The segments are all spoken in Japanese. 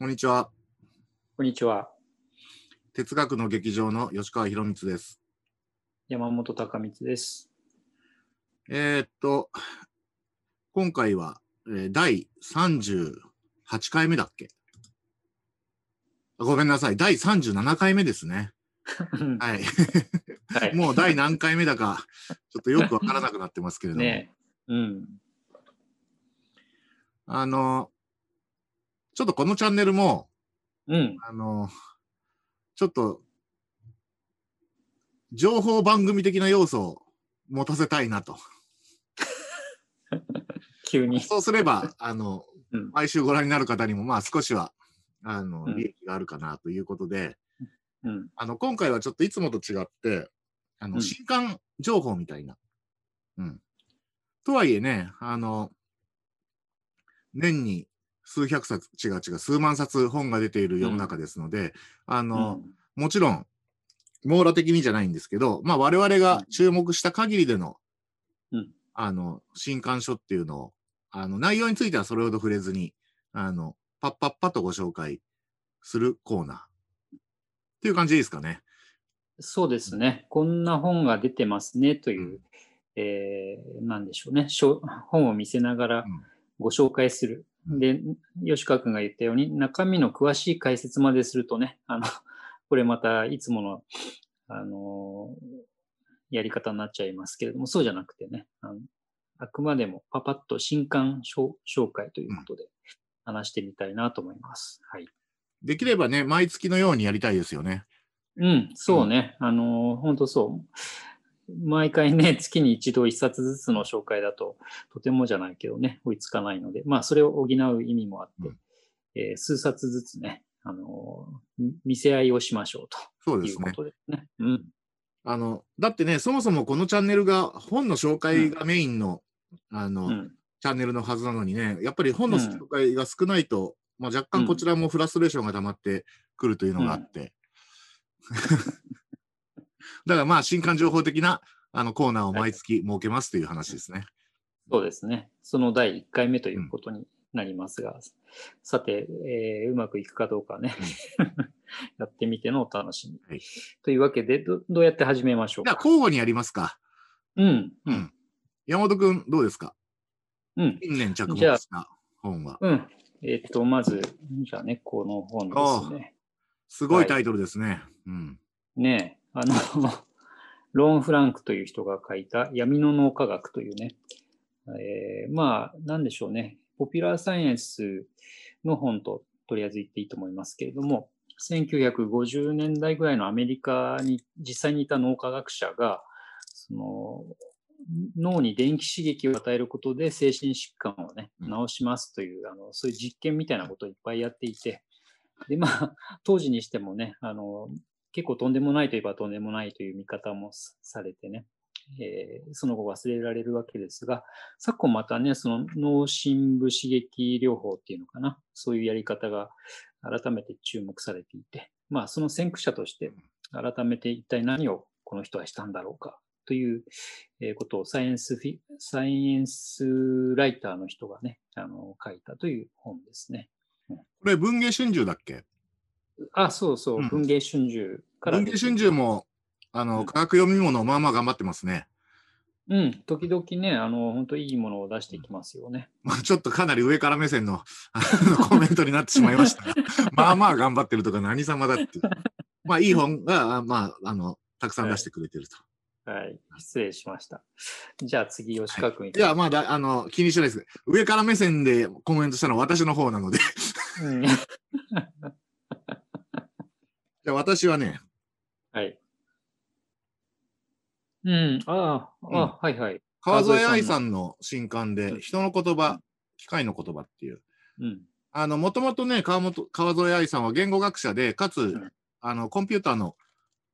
こんにちは。こんにちは。哲学の劇場の吉川博光です。山本隆光です。えーっと、今回は、えー第38回目だっけ？あごめんなさい。第37回目ですね。はい。はい。もう第何回目だか、ちょっとよくわからなくなってますけれども。ねうん。あの、ちょっとこのチャンネルも、うん。あの、ちょっと、情報番組的な要素を持たせたいなと。急に。そうすれば、あの、うん。毎週ご覧になる方にも、まあ少しは、あの、うん利益があるかなということで、うん。あの、今回はちょっといつもと違って、あの、うん新刊情報みたいな。うん。とはいえね、あの、年に数百冊、違う違う、数万冊本が出ている世の中ですので、あの、もちろん、網羅的にじゃないんですけど、まあ我々が注目した限りでの、うんあの、新刊書っていうのを、あの、内容についてはそれほど触れずに、あの、パッパッパとご紹介するコーナー。っていう感じですかね。そうですね。こんな本が出てますねという、えー、なんでしょうね。本を見せながらうんご紹介する。で、吉川君が言ったように、中身の詳しい解説までするとね、あの、これまたいつもの、あのやり方になっちゃいますけれども、そうじゃなくてね、あのあくまでもパパッと新刊紹紹介ということで話してみたいなと思います。はい。できればね、毎月のようにやりたいですよね。うん、そうね。あの、本当そう。毎回ね、月に一度一冊ずつの紹介だと、とてもじゃないけどね、追いつかないので、まあ、それを補う意味もあって、うんえー数冊ずつね、あの、み見せ合いをしましょうそうですね。ということですね。うん。あの、だってね、そもそもこのチャンネルが本の紹介がメインの、あの、うん。チャンネルのはずなのにね、やっぱり本の紹介が少ないと、まあ、若干こちらもフラストレーションが溜まってくるというのがあって。だからまあ、新刊情報的なあのコーナーを毎月設けますという話ですね。そうですね。その第1回目ということになりますが、さて、えーうまくいくかどうかね、やってみてのお楽しみ。はいというわけでど、どうやって始めましょうじゃあ、か。交互にやりますか。うん。う。うんん。山本くん、どうですか？うん。近年着目した本は。うん。えっと、まず、じゃあね、この本ですね。すごいタイトルですね。うん。ねえ、あの、ローン・フランクという人が書いた闇の脳科学というね、えーまあ、なんでしょうね、ポピュラーサイエンスの本ととりあえず言っていいと思いますけれども、1950年代ぐらいのアメリカに実際にいた脳科学者が、その脳に電気刺激を与えることで精神疾患をね、うん。治しますという、あのそういう実験みたいなことをいっぱいやっていて、で、まあ、当時にしてもね、あの、結構とんでもないといえばとんでもないという見方もされてね、えーその後忘れられるわけですが、昨今またね、その脳深部刺激療法っていうのかな、そういうやり方が改めて注目されていて、まあその先駆者として改めて一体何をこの人はしたんだろうか？ということをサイエンスフィ、サイエンスライターの人がね、あの書いたという本ですね。これ、文藝春秋だっけ？あ、そうそうう、ん文藝春秋から文出て藝春秋も、あの、うん科学読み物、まあまあ頑張ってますね。うん、時々ね、あの、本当いいものを出してきますよね。まあちょっとかなり上から目線のあのコメントになってしまいましたが、まあまあ頑張ってるとか何様だっていう。まあいい本が、あまあ、あの、たくさん出してくれてると。はい、失礼しました。じゃあ次、吉川君いいや、まあだ、あの、気にしないです。上から目線でコメントしたのは私の方なので。うんじゃあ私はね、はい。うん、ああ、あ、はいはい。川添愛ささんの新刊で、うん。人の言葉、機械の言葉っていう。うん、あの、もともとね、川本、川添愛さんは言語学者で、かつ、ん。あの、コンピューターの、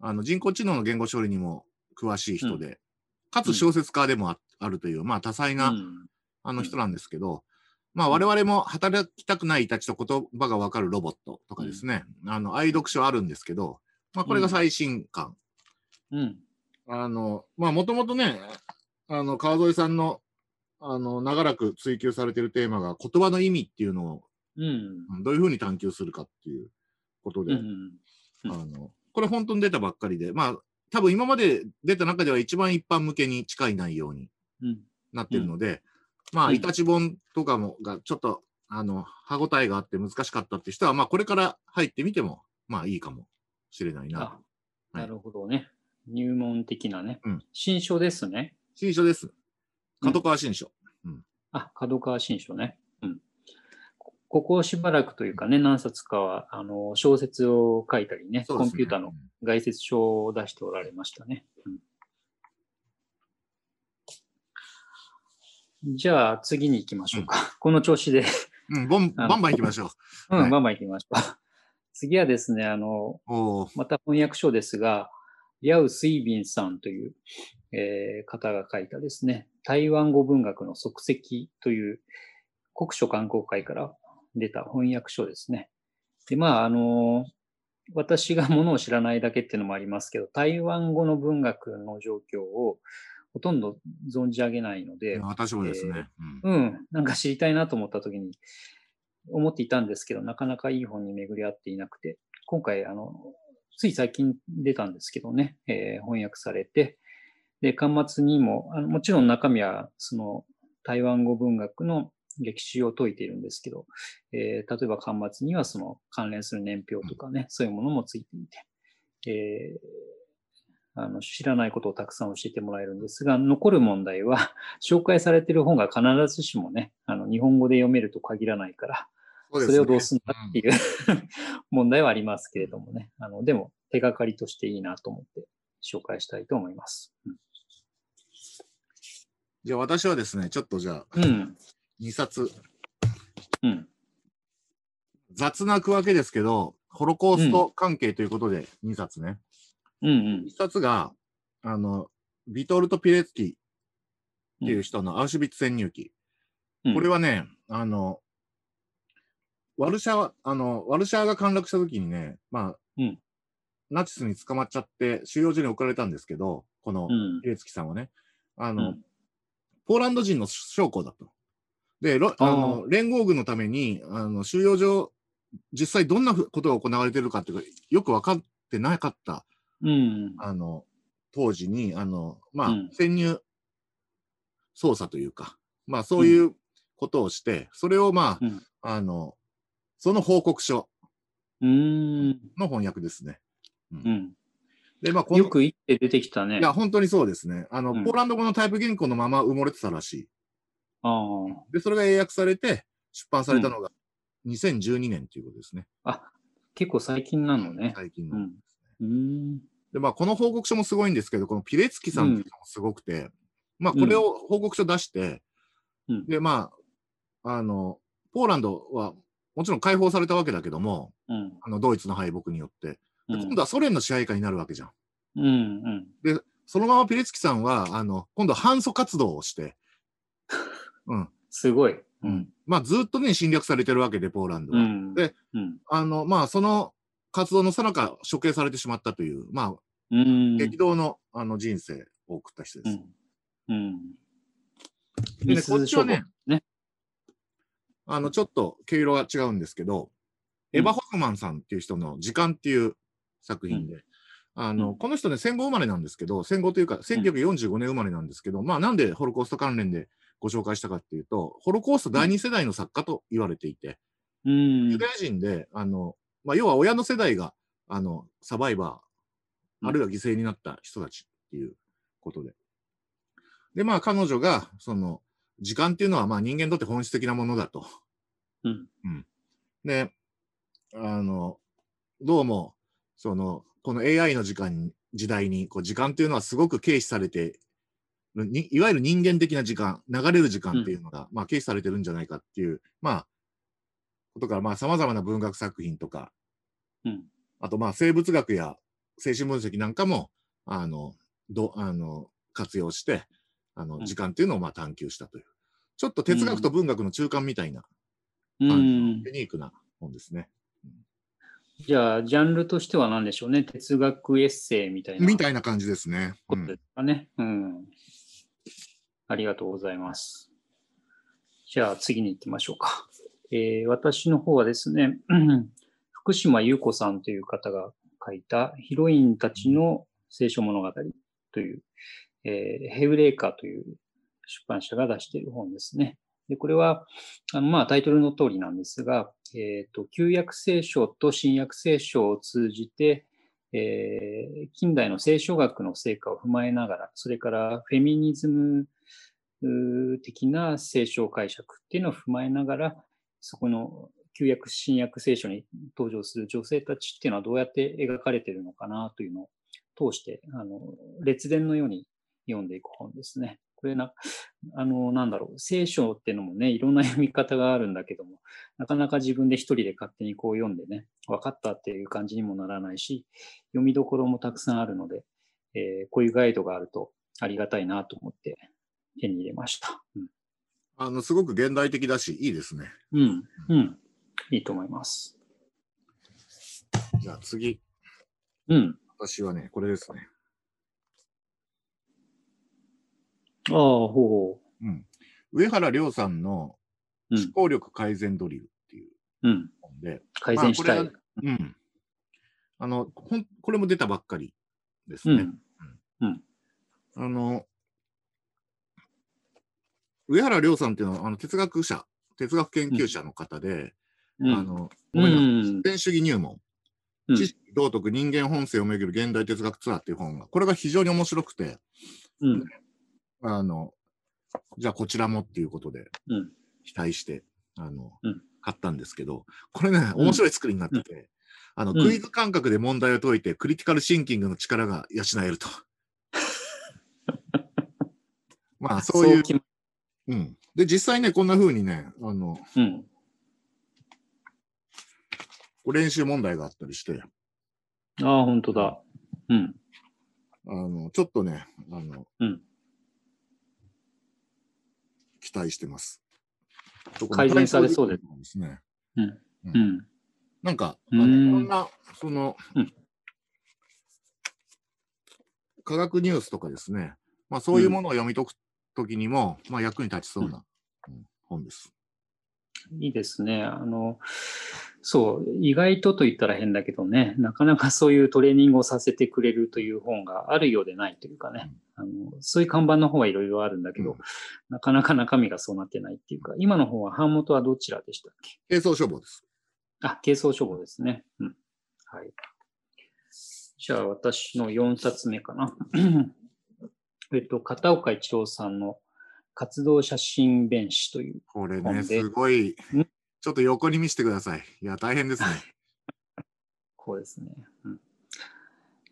あの、人工知能の言語処理にも詳しい人で、かつ小説家でもああるという、まあ多彩な、うん。あの人なんですけど、まあ我々も働きたくないたちと言葉がわかるロボットとかですね、あの、愛読書あるんですけど、まあこれが最新刊。うん、あの、まあもともとね、あの、川添さんの、あの、長らく追求されているテーマが言葉の意味っていうのをうん。うんどういうふうに探求するかっていうことで、うんうん。うんあのこれ本当に出たばっかりで、まあ、多分今まで出た中では一番一般向けに近い内容にうん。なってるので、まあ、うんイタチ本とかもがちょっと、あの、歯応えがあって難しかったって人は、まあ、これから入ってみても、まあ、いいかもしれないな。あ、なるほどね。入門的なね。うん新書ですね。新書です。角川新書。あ、角川新書ね。うん。こここしばらくというかね、何冊かは、あの、小説を書いたりね、ねコンピューターの概説書を出しておられましたね。うん、じゃあ、次に行きましょうか。この調子で、うん、バンバン行きましょうん、はいバンバン行きましょう。次はですね、あの、また翻訳書ですが、リャウ・スイビンさんという、えー方が書いたですね、台湾語文学の足跡という国書観光会から出た翻訳書ですね。で、まあ、あの、私がものを知らないだけっていうのもありますけど、台湾語の文学の状況をほとんど存じ上げないので、私もですね。うんうん、なんか知りたいなと思った時に思っていたんですけど、なかなかいい本に巡り合っていなくて、今回、あの、つい最近出たんですけどね、えー翻訳されて、で、端末にも、あのもちろん中身は、その、台湾語文学の歴史を説いているんですけど、えー例えば端末にはその関連する年表とかね、そういうものもついていて、えーあの知らないことをたくさん教えてもらえるんですが、残る問題は、紹介されている本が必ずしもね、あの日本語で読めると限らないから、そそれをどうするんだっていう、問題はありますけれどもね。あのでも、手がかりとしていいなと思って紹介したいと思います。じゃあ私はですね、ちょっとじゃあ、うん。2冊、うん。雑な区分けですけど、ホロコースト関係ということで2冊ね。うん。うん1冊が、あの、ビトルト・ピレツキっていう人のアウシュビッツ潜入記。うん。これはね、あの、ワルシャワ、あの、ワルシャワが陥落した時にね、まあ、うんナチスに捕まっちゃって収容所に送られたんですけど、このうん。ピレツキさんはね、あの、うんポーランド人の将校だと。で、ロあの連合軍のために、あの収容所、実際どんなふことが行われているかっていうか、よく分かってなかった、うん。あの、当時に、あの、まあ、うん潜入捜査というか、まあ、そういうことをして、それをまあ、うんあの、その報告書うん。の翻訳ですね。うん。で、まあ、このよく言って出てきたね。いや、本当にそうですね。あの、うんポーランド語のタイプ原稿のまま埋もれてたらしい。あで、それが英訳されて、出版されたのが2012年ということですね。あ。あ、結構最近なのね。最近の。うん。うん。で、まあ、この報告書もすごいんですけど、このピレツキさんっていうのもすごくて、まあ、これを報告書出して、うんで、まあ、あの、ポーランドはもちろん解放されたわけだけども、うん。あの、ドイツの敗北によって、でうん今度はソ連の支配下になるわけじゃん。うん。うん。そのままピレツキさんは、あの、今度は反祖活動をして、うん。すごい。ううんん。まあ、ずっとね、侵略されてるわけで、ポーランドは。うん。で、うん。あの、まあ、その活動のさなか処刑されてしまったという、まあ、うん。激動のあの人生を送った人です。うん。うん。でね、こっちはね、ね。あの、ちょっと毛色が違うんですけど、うんエヴァ・ホフマンさんっていう人の時間っていう作品で、あの、うんこの人ね、戦後生まれなんですけど、戦後というか、1945年生まれなんですけど、まあ、なんでホロコースト関連でご紹介したかっていうと、ホロコースト第二世代の作家と言われていて、うんユダヤ人で、あの、まあ、要は親の世代が、あの、サバイバー、あるいは犠牲になった人たちっていうことで。で、まあ、彼女が、その、時間っていうのは、まあ、人間にとって本質的なものだと。うん。で、あの、どうも、その、この AI の時間に、時代に、こう、時間っていうのはすごく軽視されていわゆる人間的な時間、流れる時間っていうのが、まあ、軽視されてるんじゃないかっていう、まあ、ことから、まあ、様々な文学作品とか、うん。あと、まあ、生物学や精神分析なんかも、あの、ど、あの、活用して、あの、うん時間っていうのを、まあ、探求したという。ちょっと哲学と文学の中間みたいな、うん。ユニークな本ですね。じゃあ、ジャンルとしては何でしょうね。哲学エッセイみたいなみたいな感じですね。ですかね。うん。ありがとうございます。じゃあ、次に行きましょうか。えー私の方はですね、福島優子さんという方が書いたヒロインたちの聖書物語という、えーヘウレーカーという出版社が出している本ですね。でこれはあの、まあ、タイトルの通りなんですが、えーと、旧約聖書と新約聖書を通じて、えー近代の聖書学の成果を踏まえながら、それからフェミニズム的な聖書解釈っていうのを踏まえながら、そこの旧約、新約聖書に登場する女性たちっていうのはどうやって描かれてるのかなというのを通して、あの列伝のように読んでいく本ですね。これな、あの、なんだろう、聖書っていうのもね、いろんな読み方があるんだけども、なかなか自分で一人で勝手にこう読んでね、分かったっていう感じにもならないし、読みどころもたくさんあるので、えーこういうガイドがあるとありがたいなと思って手に入れました。うんあの、すごく現代的だし、いいですね。うん、うん。いいと思います。じゃあ次、うん。私はね、これですね。ああ、ほうほうん。上原亮さんのう。う思ん。考力改善ドリルっていううん。本で、改善したい。まあこうん。あの、ほん、これも出たばっかりですね。うん。あの、上原亮さんっていうのは、あの、哲学者、哲学研究者の方で、うん。あの、うごめんなさい。ん。自然主義入門、うん知識、道徳、人間本性をめぐる現代哲学ツアーっていう本が、これが非常に面白くて、うん。あの、じゃあこちらもっていうことで、うん。期待して、あの、うん買ったんですけど、これね、面白い作りになってて、あの、うんクイズ感覚で問題を解いて、クリティカルシンキングの力が養えると。まあ、そういう、うん。で、実際ね、こんな風にね、あの、うん。練習問題があったりして、ああ、本当だ。うん。あの、ちょっとね、あの、うん期待してます。改善されそうでですね。うん。うん。なんか、あのいうんろんな、その、うん科学ニュースとかですね、まあそういうものを読み解くときにも、まあ役に立ちそうな、うん本です。いいですね。あの、そう、意外とと言ったら変だけどね、なかなかそういうトレーニングをさせてくれるという本があるようでないというかね、あのそういう看板の方はいろいろあるんだけど、うんなかなか中身がそうなってないっていうか、今の方は版元はどちらでしたっけ？軽装処方です。あ、軽装処方ですね。うん。はい。じゃあ、私の4冊目かな。えっと、片岡一郎さんの活動写真弁士という。これね、すごいん、ちょっと横に見せてください。いや、大変ですね。こうですね。うん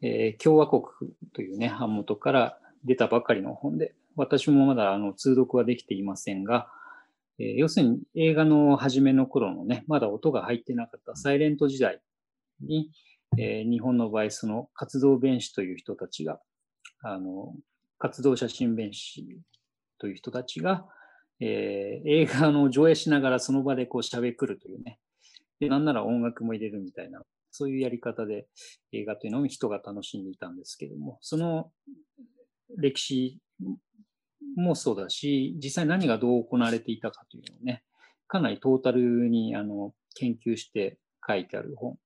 えー共和国というね、版元から出たばかりの本で、私もまだあの通読はできていませんが、えー要するに映画の初めの頃のね、まだ音が入ってなかったサイレント時代に、えー日本の場合、その活動弁士という人たちが、あの、活動写真弁士という人たちが、えー映画の上映しながらその場でこう喋くるというね、で、なんなら音楽も入れるみたいな、そういうやり方で映画というのを人が楽しんでいたんですけども、その歴史もそうだし、実際何がどう行われていたかというのをね、かなりトータルにあの研究して書いてある本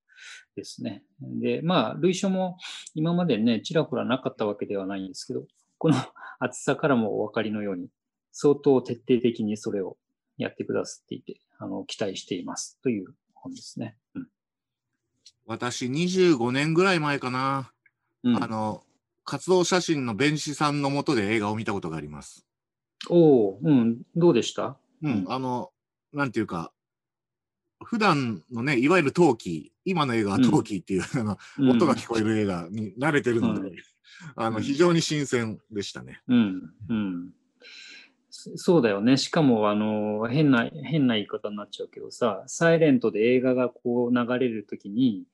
ですね。で、まあ、類書も今までね、ちらほらなかったわけではないんですけど、この 厚さからもお分かりのように、相当徹底的にそれをやってくださっていて、あの期待していますという本ですね。うん。私、25年ぐらい前かな、うん。あの、活動写真の弁士さんのもとで映画を見たことがあります。おお、うん、どうでした？うん、うん。あの、なんていうか、普段のね、いわゆる陶器、今の映画は陶器っていう、あの音が聞こえる映画に慣れてるので、うんあのうん非常に新鮮でしたね。うん、うん。そそうだよね。しかも、あの、変な、変な言い方になっちゃうけどさ、サイレントで映画がこう流れるときに、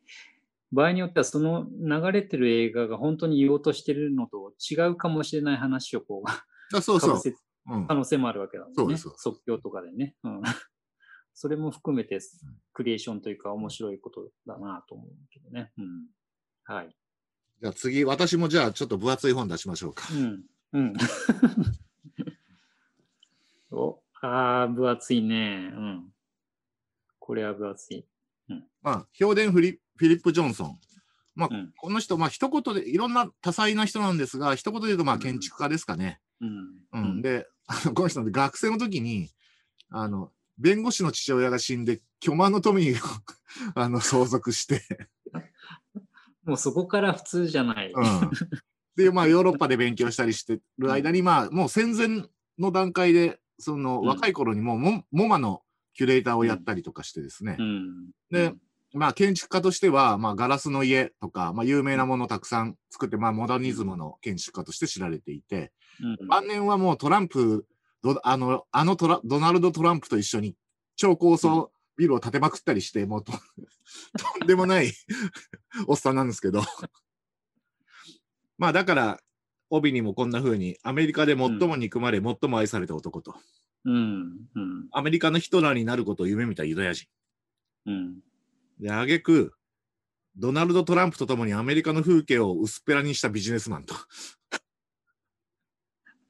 場合によってはその流れてる映画が本当に言おうとしてるのと違うかもしれない話をこう、あそうそう可能性もあるわけだもんね。そうです即興とかでね。うん。それも含めて、クリエーションというか面白いことだなと思うけどね。うん。はい。じゃあ次、私もじゃあちょっと分厚い本出しましょうか。うん。うん。お、ああ、分厚いね。うん。これは分厚い。まあ、ヒョーデンフリ・フィリップ・ジョンソン。まあ、うんこの人、まあ、一言で、いろんな多彩な人なんですが、一言で言うと、まあ、建築家ですかね。うん。うん。で、あのこの人、学生の時に、あの、弁護士の父親が死んで、巨万の富を あの相続して、もうそこから普通じゃない。うん。で、まあ、ヨーロッパで勉強したりしてる間に、まあ、もう戦前の段階で、その、うん若い頃にもうモ、モマのキュレーターをやったりとかしてですね。うん。で、まあ、建築家としては、まあ、ガラスの家とか、まあ、有名なものをたくさん作って、まあ、モダニズムの建築家として知られていて、うん、晩年はもうトランプ、どあの、あのトラドナルド・トランプと一緒に超高層ビルを建てまくったりして、もうと とんでもない おっさんなんですけど。まあ、だから、帯にもこんな風に、アメリカで最も憎まれ、最も愛された男と、うん。うん。アメリカのヒトラーになることを夢見たユダヤ人。うん。で、あげく、ドナルド・トランプと共にアメリカの風景を薄っぺらにしたビジネスマンと。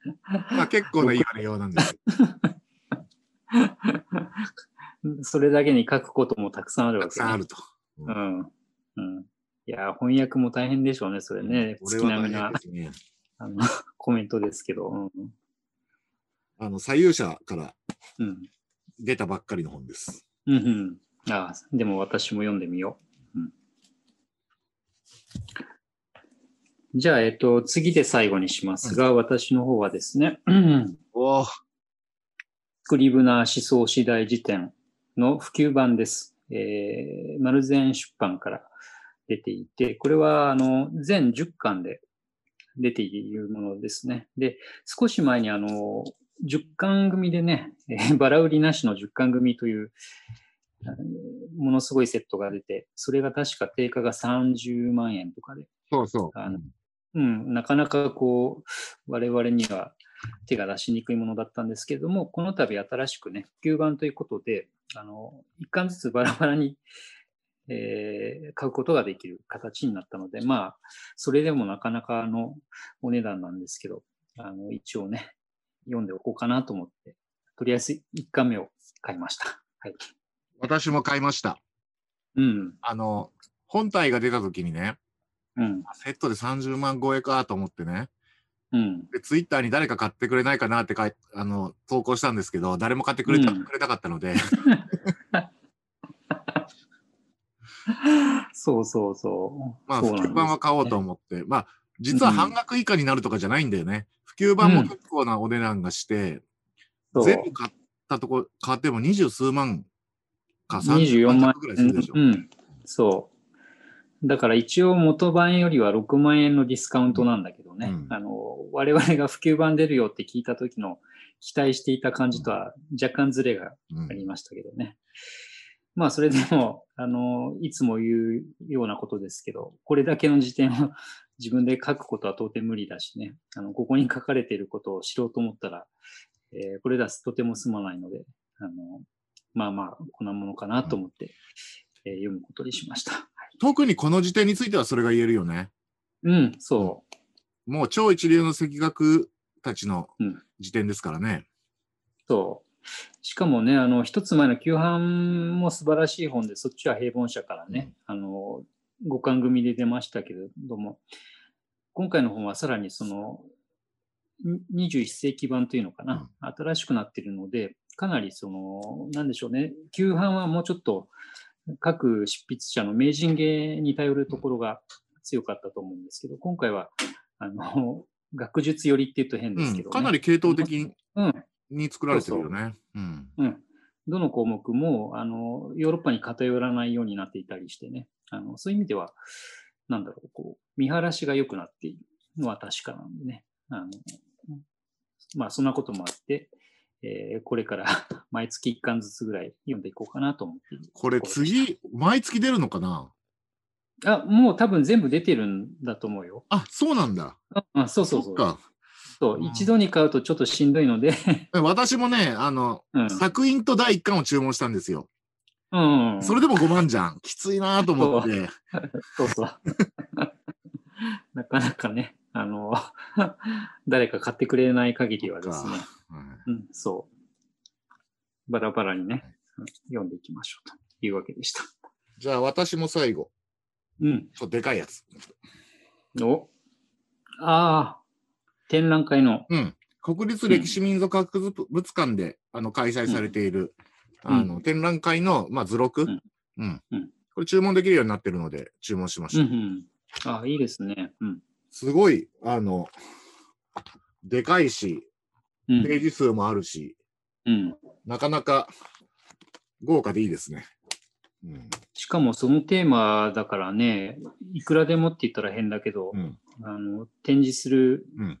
まあ結構な言われようなんです。それだけに書くこともたくさんあるたわけ、ね。くさんあると。うん。うん。いや、翻訳も大変でしょうね、それね。俺は大月並みなね。あのコメントですけど。うん。あの、左右者からうん。出たばっかりの本です。うん、うん。ああ、でも私も読んでみよう。うん、じゃあ、えっと、次で最後にしますが、私の方はですね、おお、スクリブナー思想次第辞典の普及版です。えー、マルゼン出版から出ていて、これは、あの、全10巻で出ているものですね。で、少し前に、あの、10巻組でね、えーバラ売りなしの10巻組という、ものすごいセットが出て、それが確か定価が30万円とかで、そうそう。あのうん、なかなかこう、我々には手が出しにくいものだったんですけれども、この度新しくね、普及版ということで、あの、一巻ずつバラバラに、えー買うことができる形になったので、まあ、それでもなかなかのお値段なんですけど、あの、一応ね、読んでおこうかなと思って、とりあえず一巻目を買いました。はい。私も買いました。うん、あの、本体が出た時にね、うん、セットで30万超えかと思ってね、うん、でツイッターに誰か買ってくれないかなって書いあの投稿したんですけど、誰も買ってくれた、うん。くれなかったので、そうそうそう。まあ、普及版は買おうと思って、まあ、実は半額以下になるとかじゃないんだよね。普及版も結構なお値段がして、そう。全部買ったとこ、買っても二十数万か24 30万万ぐらいするでしょ。うん、うん。そう。だから一応元版よりは6万円のディスカウントなんだけどね、うん。あの我々が普及版出るよって聞いた時の期待していた感じとは若干ズレがうん。ありましたけどね。まあそれでも、あの、いつも言うようなことですけど、これだけの時点を自分で書くことは到底無理だしね、あのここに書かれていることを知ろうと思ったら、えーこれだととても済まないので、あのまあまあ、こんなものかなと思って、えー読むことにしました。はい特にこの時点についてはそれが言えるよね。うん、そもう超一流の赤学たちのうん時点ですからね。う、そう。しかもね、あの、一つ前の旧版も素晴らしい本で、そっちは平凡社からね、あの、五巻組で出ましたけれども、今回の本はさらにその、に21世紀版というのかな、新しくなっているので、かなりその、なんでしょうね、旧版はもうちょっと各執筆者の名人芸に頼るところが強かったと思うんですけど、今回は、あの、学術寄りって言うと変ですけど、ねうん、かなり系統的に作られてるよね。うん。うん。どの項目も、あの、ヨーロッパに偏らないようになっていたりしてね。あの、そういう意味では、なんだろう、こう、見晴らしが良くなっているのは確かなんでね。あの、まあ、そんなこともあって、えーこれから 毎月1巻ずつぐらい読んでいこうかなと思ってこれ次、毎月出るのかな？たあ、もう多分全部出てるんだと思うよ。あ、そうなんだ。ああそうそうそう。っか。そううん一度に買うとちょっとしんどいので、私もね、あの、うん。作品と第一巻を注文したんですよ。うん、それでも5万じゃん。きついなと思って。そうそう。なかなかね、あの、誰か買ってくれない限りはですね、はいうん、そう。バラバラにね、読んでいきましょうと。いうわけでした。じゃあ私も最後、うん。ちょっとでかいやつ。おああ、展覧会の。うん。国立歴史民族博物館で、あの開催されている、うんあの展覧会の、まあ、図録、うんうんうんこれ注文できるようになってるので注文しました。うんうん。ああ、いいですね。うん。すごい、あの、でかいし、うん。ページ数もあるし、うん、なかなか豪華でいいですね。うん。しかもそのテーマだからね、いくらでもって言ったら変だけど、うん。あの展示するうん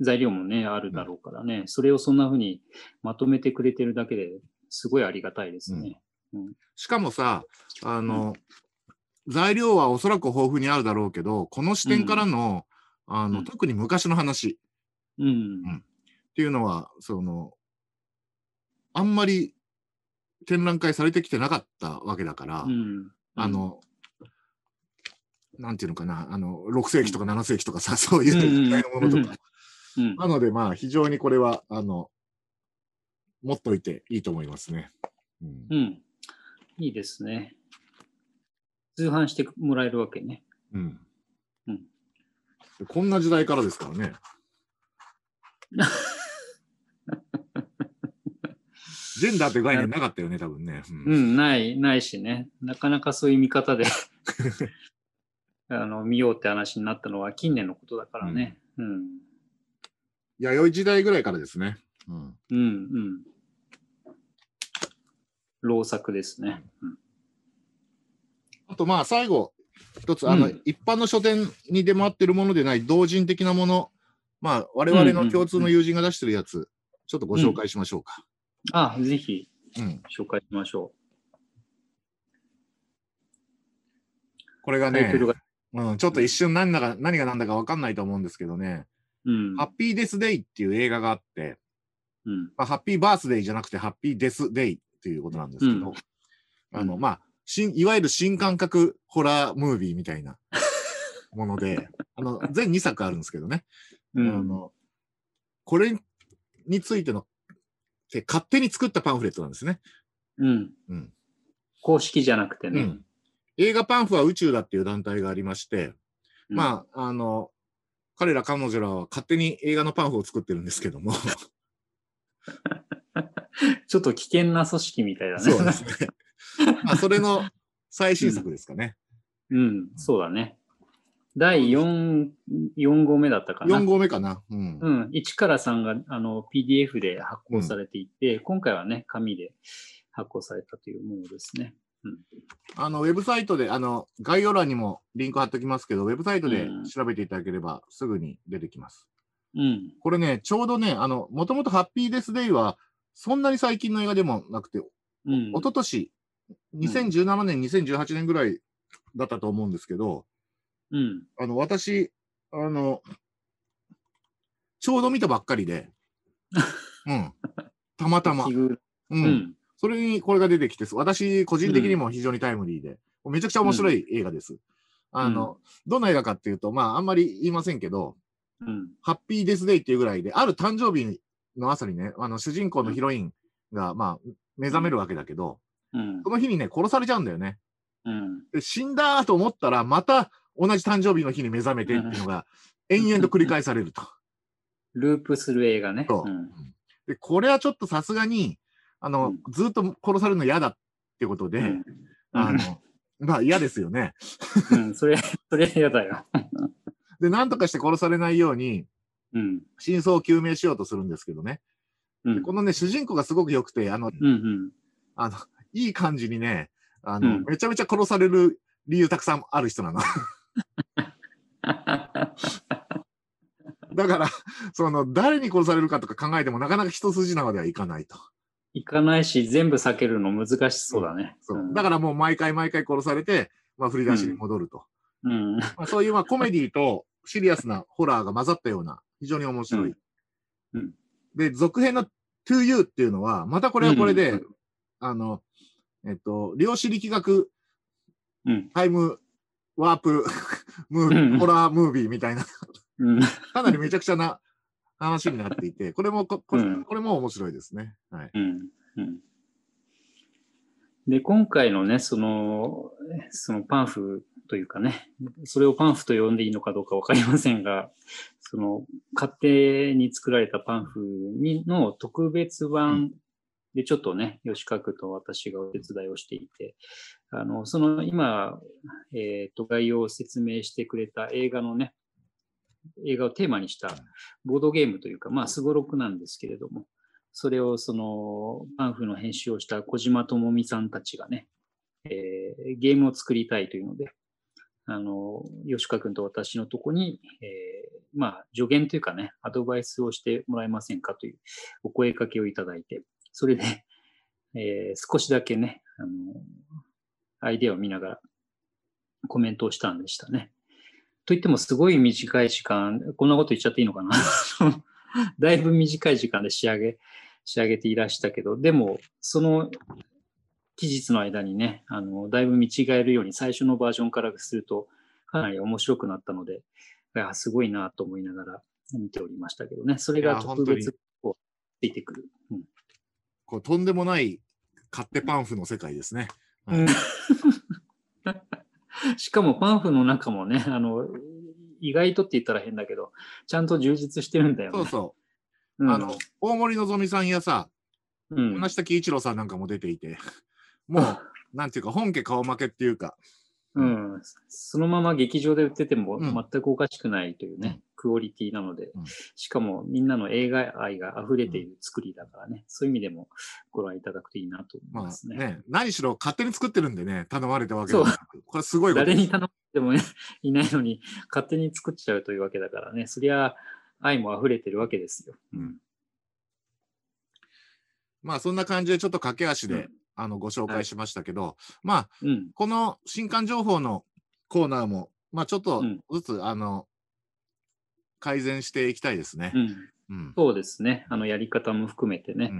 材料もね、あるだろうからね、それをそんな風にまとめてくれてるだけですごいありがたいですね。しかもさ、あの、材料はおそらく豊富にあるだろうけど、この視点からの、あの、うん特に昔の話うん。っていうのは、その、あんまり展覧会されてきてなかったわけだから、うん。あの、なんていうのかな、あの、6世紀とか7世紀とかさ、そういう時代のものとか。うん、なので、まあ、非常にこれは、あの、持っといていいと思いますね。うんうん。いいですね。通販してもらえるわけね。うんうんでこんな時代からですからね。ジェンダーって概念なかったよね、多分ね。うんうん、ない、ないしね。なかなかそういう見方で あの見ようって話になったのは近年のことだからね。うん。弥生時代ぐらいからですね。うんうん、うん。老作ですね。うんあと、まあ、最後、一つ、あの、うん一般の書店に出回ってるものでない同人的なもの、まあ、我々の共通の友人が出してるやつ、ちょっとご紹介しましょうか。あ、ぜひうん。紹介しましょう。これがね。うん、ちょっと一瞬何だか、何が何だか分かんないと思うんですけどね、うんハ。ッピーデスデイっていう映画があって、うん。まあ、ハッピーバースデーじゃなくて、ハッピーデスデイっていうことなんですけど、うんあの、まあ、新、いわゆる新感覚ホラームービーみたいなもので、あの、全2作あるんですけどね、あうん。の、これについての、で勝手に作ったパンフレットなんですね。うん。うん。公式じゃなくてね。うん。映画パンフは宇宙だっていう団体がありまして、うんまあ、あの、彼ら彼女らは勝手に映画のパンフを作ってるんですけども、ちょっと危険な組織みたいだね。そうですね。まあ、それの最新作ですかね。うん、そうだね。第4、4号目だったかな。4号目かな。うん。うん、1から3があの PDF で発行されていて、今回はね、紙で発行されたというものですね。あの、ウェブサイトで、あの、概要欄にもリンク貼っておきますけど、ウェブサイトでうん調べていただければすぐに出てきます。うん。これね、ちょうどね、あの、もともとハッピーデスデイは、そんなに最近の映画でもなくて、うん。一昨年2017年、2018年ぐらいだったと思うんですけど、うん。あの、私、あの、ちょうど見たばっかりで、うん。たまたま奇。遇う。うんん。それにこれが出てきて、私、個人的にも非常にタイムリーで、めちゃくちゃ面白い映画です。あの、どんな映画かっていうと、まあ、あんまり言いませんけど、うん。ハッピーデスデイっていうぐらいで、ある誕生日の朝にね、あの、主人公のヒロインが、まあ、目覚めるわけだけど、うんそ。の日にね、殺されちゃうんだよね。うん。で死んだと思ったら、また同じ誕生日の日に目覚めてっていうのが、延々と繰り返されると。ループする映画ね。で、これはちょっとさすがに、あの、うんずっと殺されるの嫌だってことで、うんあの、まあ嫌ですよね。うん、それ、それ嫌だよ。で、なんとかして殺されないように、うん。真相を究明しようとするんですけどね。うん。このね、主人公がすごく良くて、あの、うん。うん。あの、いい感じにね、あの、うんめちゃめちゃ殺される理由たくさんある人なの。だから、その、誰に殺されるかとか考えてもなかなか一筋縄ではいかないと。行かないし、全部避けるの難しそうだね。そううんだからもう毎回毎回殺されて、まあ、振り出しに戻ると。うん。まあ、そういうまあコメディとシリアスなホラーが混ざったような、非常に面白い。うんうんで、続編の To You っていうのは、またこれはこれで、うんあの、えっと、量子力学うん。タイムワープ ムービー、うんホラームービーみたいな、うん。かなりめちゃくちゃな話になっていて、これもこ、これも面白いですね。はい。うん。うん。で、今回のね、その、そのパンフというかね、それをパンフと呼んでいいのかどうかわかりませんが、その、勝手に作られたパンフにの特別版で、ちょっとね、吉川君と私がお手伝いをしていて、あの、その今、えっ、と、概要を説明してくれた映画のね、映画をテーマにしたボードゲームというか、まあ、すごろくなんですけれども、それをそのパンフの編集をした小島智美さんたちがね、えー、ゲームを作りたいというので、あの、吉川君と私のとこに、えー、まあ、助言というかね、アドバイスをしてもらえませんかというお声かけをいただいて、それで、えー、少しだけね、あの、アイデアを見ながらコメントをしたんでしたね。といってもすごい短い時間、こんなこと言っちゃっていいのかな？だいぶ短い時間で仕上げ仕上げていらしたけど、でも、その期日の間にね、あの、だいぶ見違えるように最初のバージョンからすると、かなり面白くなったので、いやすごいなと思いながら見ておりましたけどね、それが特別こうついてくる。うん、こうとんでもない勝手パンフの世界ですね。はい、しかもパンフの中もね、あの、意外とって言ったら変だけど、ちゃんと充実してるんだよね。そうそう。あの、大森のぞみさんやさ、うん、一郎さんなんかも出ていて、もう、なんていうか、本家顔負けっていうか、うん、そのまま劇場で売ってても全くおかしくないというね、うん、クオリティなので、うん、しかもみんなの映画愛が溢れている作りだからね、そういう意味でもご覧いただくといいなと思いますね。まあ、ね。何しろ勝手に作ってるんでね、頼まれたわけだから。これすごい誰に頼んでも、ね、いないのに勝手に作っちゃうというわけだからね、そりゃ愛も溢れてるわけですよ。うん、まあそんな感じでちょっと駆け足で、うん、あのご紹介しましたけど、はい、まあ、うん、この新刊情報のコーナーも、まあちょっとずつ、あの改善していきたいですね。そうですね。あのやり方も含めてね。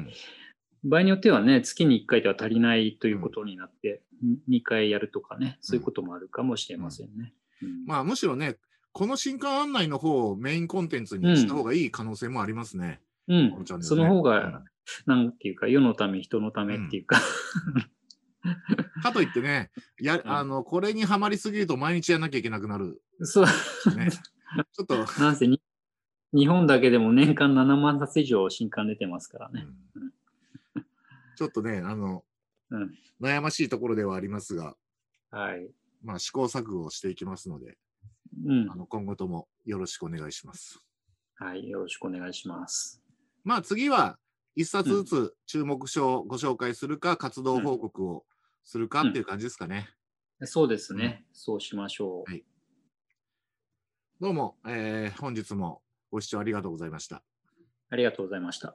場合によってはね、月に1回では足りないということになって、うん、2回やるとかね、そういうこともあるかもしれませんね。まあ、むしろね、この新刊案内の方をメインコンテンツにした方がいい可能性もありますね。うん。ね、その方が、なんていうか、世のため、人のためっていうか、うん。かといってね、や、あの、これにはまりすぎると毎日やんなきゃいけなくなる、そう。ね、ちょっと。なんせに、日本だけでも年間7万冊以上新刊出てますからね。うん、ちょっとね、あの、うん、悩ましいところではありますが、はい。まあ、試行錯誤をしていきますので、うん、あの今後ともよろしくお願いします。はい、よろしくお願いします。まあ次は一冊ずつ注目書をご紹介するか、活動報告をするかっていう感じですかね。うん、そうですね、うん、そうしましょう。はい、どうも、えー、本日もご視聴ありがとうございました。ありがとうございました。